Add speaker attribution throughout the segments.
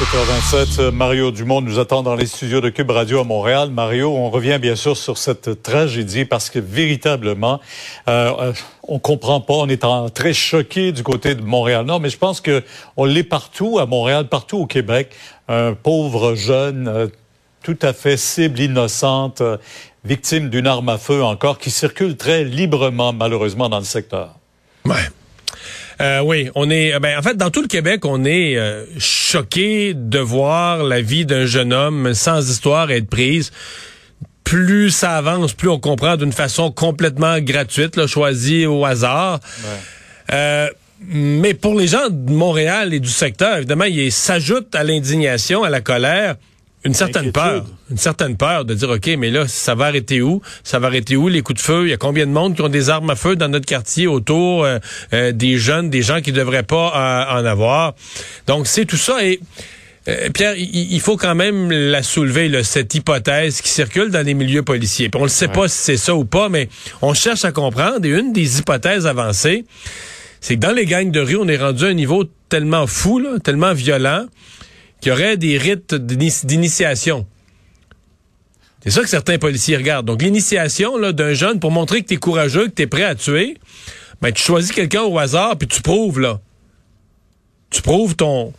Speaker 1: 7h27, euh, Mario Dumont nous attend dans les studios de Cube Radio à Montréal. Mario, on revient bien sûr sur cette tragédie parce que véritablement, euh, euh, on comprend pas. On est très choqué du côté de Montréal. Non, mais je pense que on l'est partout à Montréal, partout au Québec. Un pauvre jeune, euh, tout à fait cible innocente, victime d'une arme à feu encore, qui circule très librement, malheureusement, dans le secteur.
Speaker 2: Euh, oui, on est. Ben, en fait, dans tout le Québec, on est euh, choqué de voir la vie d'un jeune homme sans histoire être prise. Plus ça avance, plus on comprend d'une façon complètement gratuite, là, choisie au hasard. Euh, mais pour les gens de Montréal et du secteur, évidemment, il s'ajoute à l'indignation, à la colère, une certaine peur. Une certaine peur de dire, OK, mais là, ça va arrêter où? Ça va arrêter où les coups de feu? Il y a combien de monde qui ont des armes à feu dans notre quartier autour euh, euh, des jeunes, des gens qui devraient pas euh, en avoir? Donc, c'est tout ça. Et Pierre, il, faut quand même la soulever, là, cette hypothèse qui circule dans les milieux policiers. Puis on ne sait pas si c'est ça ou pas, mais on cherche à comprendre. Et une des hypothèses avancées, c'est que dans les gangs de rue, on est rendu à un niveau tellement fou, là, tellement violent, qu'il y aurait des rites d'ini- d'initiation. C'est ça que certains policiers regardent. Donc, l'initiation d'un jeune pour montrer que tu es courageux, que tu es prêt à tuer, ben, tu choisis quelqu'un au hasard, puis tu prouves, là. Tu prouves ton,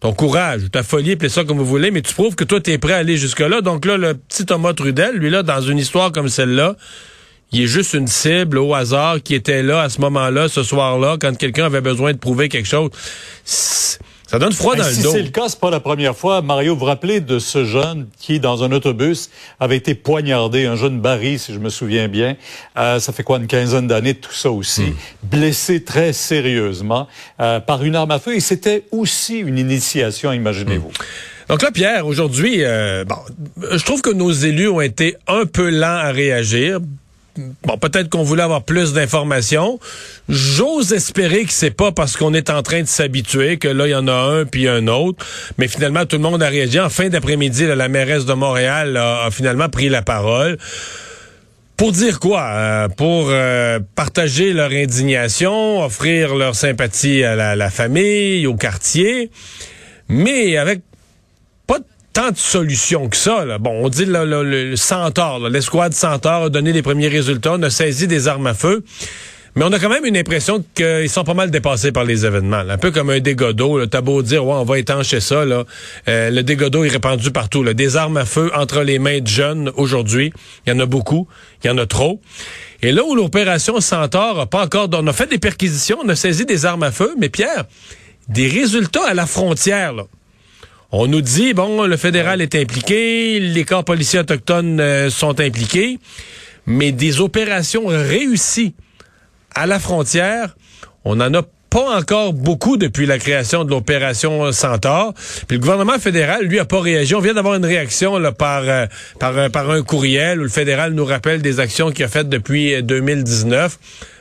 Speaker 2: ton courage, ou ta folie, appelez ça comme vous voulez, mais tu prouves que toi, tu es prêt à aller jusque-là. Donc là, le petit Thomas Trudel, lui, là, dans une histoire comme celle-là, il est juste une cible au hasard qui était là à ce moment-là, ce soir-là, quand quelqu'un avait besoin de prouver quelque chose. Ça donne froid dans
Speaker 1: Ben,
Speaker 2: le
Speaker 1: si
Speaker 2: dos.
Speaker 1: c'est le cas, c'est pas la première fois. Mario, vous vous rappelez de ce jeune qui, dans un autobus, avait été poignardé, un jeune Barry, si je me souviens bien. Euh, ça fait quoi, une quinzaine d'années tout ça aussi.
Speaker 2: Hmm.
Speaker 1: Blessé très sérieusement euh, par une arme à feu. Et c'était aussi une initiation, imaginez-vous.
Speaker 2: Hmm. Donc là, Pierre, aujourd'hui, euh, bon, je trouve que nos élus ont été un peu lents à réagir. Bon, peut-être qu'on voulait avoir plus d'informations. J'ose espérer que c'est pas parce qu'on est en train de s'habituer que là, il y en a un puis un autre. Mais finalement, tout le monde a réagi. En fin d'après-midi, la mairesse de Montréal a, finalement pris la parole. Pour dire quoi? Euh, pour euh, partager leur indignation, offrir leur sympathie à la, la famille, au quartier, mais avec tant de solutions que ça. Là. Bon, on dit le, le, le Centaure, là, l'escouade Centaure a donné les premiers résultats, on a saisi des armes à feu. Mais on a quand même une impression qu'ils sont pas mal dépassés par les événements. là. Un peu comme un dégât d'eau. là. T'as beau dire, ouais, on va étancher ça. Là. Euh, le dégât est répandu partout. Là. Des armes à feu entre les mains de jeunes aujourd'hui. Il y en a beaucoup. Il y en a trop. Et là où l'opération Centaure a pas encore... On a fait des perquisitions, on a saisi des armes à feu. Mais Pierre, des résultats à la frontière, là. On nous dit, bon, le fédéral est impliqué, les corps policiers autochtones euh, sont impliqués, mais des opérations réussies à la frontière, on n'en a pas encore beaucoup depuis la création de l'opération Centaure. Puis le gouvernement fédéral, lui, a pas réagi. On vient d'avoir une réaction par, euh, par, un- par un courriel où le fédéral nous rappelle des actions qu'il a faites depuis euh, 2019.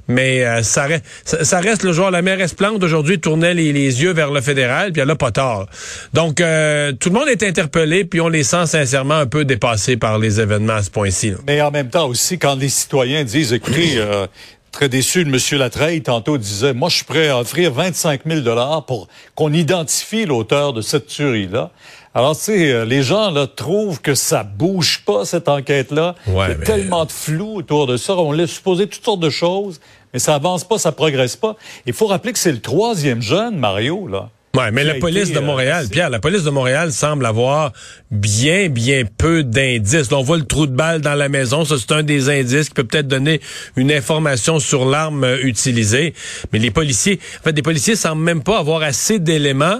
Speaker 2: Mais euh, ça, reste, ça, ça reste le jour. La mairesse Plante aujourd'hui tournait les, les yeux vers le fédéral, puis elle a pas tort. Donc euh, tout le monde est interpellé, puis on les sent sincèrement un peu dépassés par les événements à ce point-ci.
Speaker 1: Mais en même temps aussi, quand les citoyens disent, écoutez, euh, très déçu de M. Latreille, tantôt disait, moi, je suis prêt à offrir 25 000 dollars pour qu'on identifie l'auteur de cette tuerie-là. Alors, tu sais, euh, les gens, là, trouvent que ça bouge pas, cette enquête-là.
Speaker 2: Ouais,
Speaker 1: Il y a
Speaker 2: mais-
Speaker 1: tellement de flou autour de ça. On laisse supposer toutes sortes de choses, mais ça avance pas, ça progresse pas. Il faut rappeler que c'est le troisième jeune, Mario, là.
Speaker 2: Ouais, mais la police de euh, Montréal, Pierre, la police de Montréal semble avoir bien, bien peu d'indices. on voit le trou de balle dans la maison. Ça, c'est un des indices qui peut peut-être donner une information sur l'arme euh, utilisée. Mais les policiers, en fait, les policiers semblent même pas avoir assez d'éléments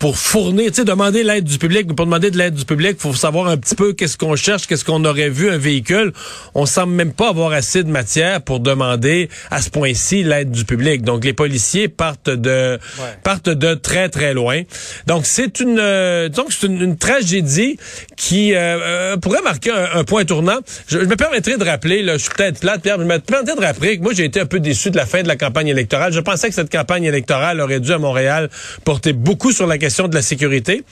Speaker 2: pour fournir, tu sais, demander l'aide du public, mais pour demander de l'aide du public, faut savoir un petit peu qu'est-ce qu'on cherche, qu'est-ce qu'on aurait vu un véhicule. On semble même pas avoir assez de matière pour demander à ce point-ci l'aide du public. Donc les policiers partent de partent de très très loin. Donc c'est une euh, donc c'est une, tragédie qui euh, euh, pourrait marquer un, point tournant. Je, me permettrai de rappeler, là, je suis peut-être plate, Pierre, je me permettrai de rappeler que moi j'ai été un peu déçu de la fin de la campagne électorale. Je pensais que cette campagne électorale aurait dû à Montréal porter beaucoup sur la question de la sécurité.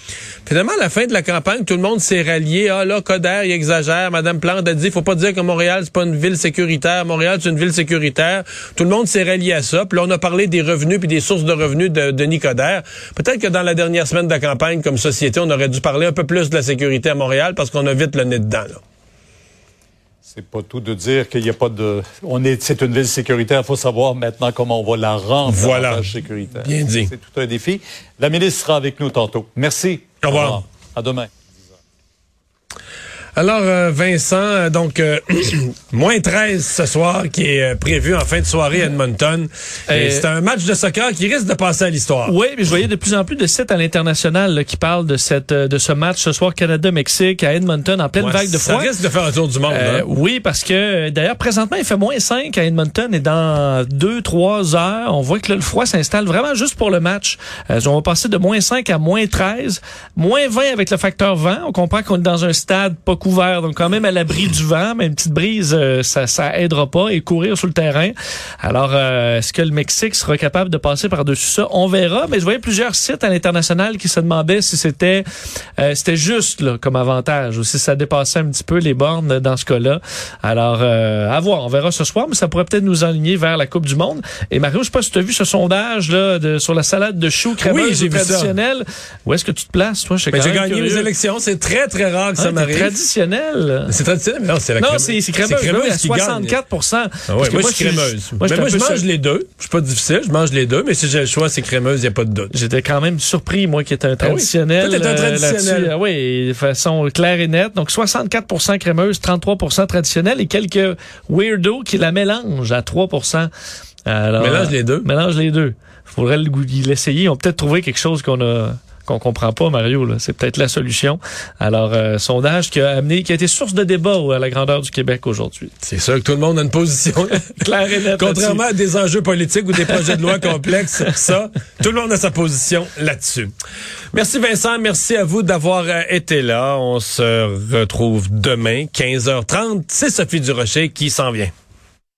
Speaker 2: Finalement, à la fin de la campagne, tout le monde s'est rallié. Ah là, Coder, il exagère. Madame Plante a dit, faut pas dire que Montréal, c'est pas une ville sécuritaire. Montréal, c'est une ville sécuritaire. Tout le monde s'est rallié à ça. Puis là, on a parlé des revenus puis des sources de revenus de Denis Coderre. Peut-être que dans la dernière semaine de la campagne, comme société, on aurait dû parler un peu plus de la sécurité à Montréal parce qu'on a vite le nez dedans.
Speaker 1: C'est pas tout de dire qu'il n'y a pas de. On est, c'est une ville sécuritaire. Il faut savoir maintenant comment on va la rendre
Speaker 2: voilà.
Speaker 1: sécuritaire.
Speaker 2: Bien dit.
Speaker 1: C'est tout un défi. La ministre sera avec nous tantôt. Merci.
Speaker 2: Au revoir. Au revoir.
Speaker 1: À demain.
Speaker 2: Alors, euh, Vincent, euh, donc, euh, moins 13 ce soir qui est prévu en fin de soirée à Edmonton. C'est un match de soccer qui risque de passer à l'histoire.
Speaker 3: Oui, mais je voyais de plus en plus de sites à l'international qui parlent de cette de ce match ce soir Canada-Mexique à Edmonton en pleine vague de froid.
Speaker 2: Ça risque de faire un tour du monde. Hein?
Speaker 3: Oui, parce que d'ailleurs, présentement, il fait moins 5 à Edmonton et dans 2-3 heures, on voit que le froid s'installe vraiment juste pour le match. on va passer de moins 5 à moins 13, moins 20 avec le facteur vent. On comprend qu'on est dans un stade pas couvert, donc quand même à l'abri du vent, mais une petite brise, euh, ça, ça aidera pas et courir sur le terrain. Alors, euh, est-ce que le Mexique sera capable de passer par-dessus ça? On verra, mais je voyais plusieurs sites à l'international qui se demandaient si c'était euh, c'était juste là, comme avantage ou si ça dépassait un petit peu les bornes dans ce cas-là. Alors, à voir, on verra ce soir, mais ça pourrait peut-être nous aligner vers la Coupe du Monde. Et Mario, je sais pas si tu as vu ce sondage là de, sur la salade de choux crémeuse
Speaker 2: oui,
Speaker 3: traditionnelle. Où est-ce que tu te places, toi?
Speaker 2: Ben, j'ai gagné les élections. C'est très, très rare que ça m'arrive.
Speaker 3: Traditionnel.
Speaker 2: C'est traditionnel, mais non, c'est la
Speaker 3: Non, c'est crémeuse. crémeuse
Speaker 2: qui
Speaker 3: 64
Speaker 2: ah ouais, moi, je suis crémeuse. Moi, mais moi, je mange les deux. Je suis pas difficile, je mange les deux, mais si j'ai le choix, c'est crémeuse, il n'y a pas de doute.
Speaker 3: J'étais quand même surpris, moi, qui était un traditionnel.
Speaker 2: Ah oui. un traditionnel.
Speaker 3: Ah oui, de façon claire et nette. Donc, 64% crémeuse, 33% traditionnel et quelques weirdos qui la mélangent à 3
Speaker 2: Alors, mélange les deux.
Speaker 3: Mélange les deux. Faudrait l'essayer. On peut peut-être trouver quelque chose qu'on a qu'on comprend pas, Mario. C'est peut-être la solution. Alors, euh, sondage qui a amené, qui a été source de débat à la grandeur du Québec aujourd'hui.
Speaker 2: C'est sûr que tout le monde a une position claire et nette. Contrairement à des enjeux politiques ou des projets de loi complexes, ça, tout le monde a sa position là-dessus. Merci Vincent, merci à vous d'avoir euh, été là. On se retrouve demain, 15h30. C'est Sophie Durocher qui s'en vient.